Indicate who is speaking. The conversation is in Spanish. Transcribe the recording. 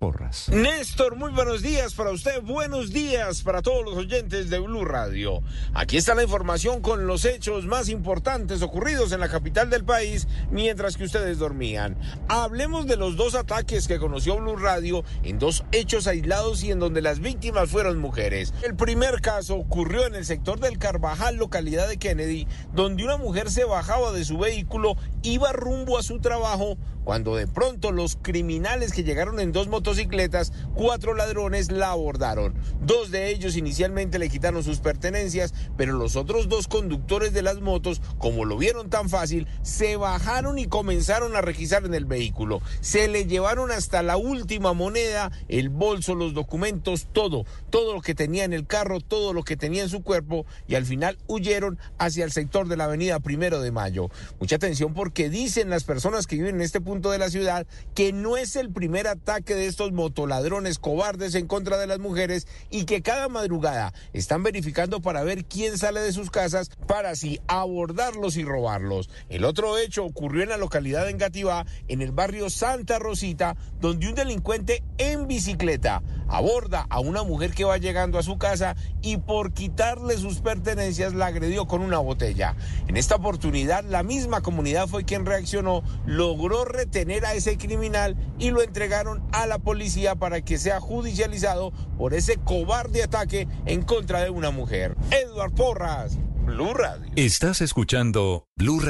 Speaker 1: Porras.
Speaker 2: Néstor, muy buenos días para usted, buenos días para todos los oyentes de Blue Radio. Aquí está la información con los hechos más importantes ocurridos en la capital del país mientras que ustedes dormían. Hablemos de los dos ataques que conoció Blue Radio en dos hechos aislados y en donde las víctimas fueron mujeres. El primer caso ocurrió en el sector del Carvajal, localidad de Kennedy, donde una mujer se bajaba de su vehículo, iba rumbo a su trabajo, cuando de pronto los criminales que llegaron en dos motocicletas, cuatro ladrones la abordaron. Dos de ellos inicialmente le quitaron sus pertenencias, pero los otros dos conductores de las motos, como lo vieron tan fácil, se bajaron y comenzaron a requisar en el vehículo. Se le llevaron hasta la última moneda, el bolso, los documentos, todo, todo lo que tenía en el carro, todo lo que tenía en su cuerpo y al final huyeron hacia el sector de la avenida Primero de Mayo. Mucha atención porque dicen las personas que viven en este punto de la ciudad que no es el primer ataque de estos motoladrones cobardes en contra de las mujeres y que cada madrugada están verificando para ver quién sale de sus casas para así abordarlos y robarlos. El otro hecho ocurrió en la localidad de Engativá, en el barrio Santa Rosita, donde un delincuente en bicicleta aborda a una mujer que va llegando a su casa y por quitarle sus pertenencias la agredió con una botella. En esta oportunidad la misma comunidad fue quien reaccionó, logró retener a ese criminal y lo entregaron a la policía para que sea judicializado por ese cobarde ataque en contra de una mujer. Edward Porras, Blue Radio.
Speaker 1: Estás escuchando Blue Radio.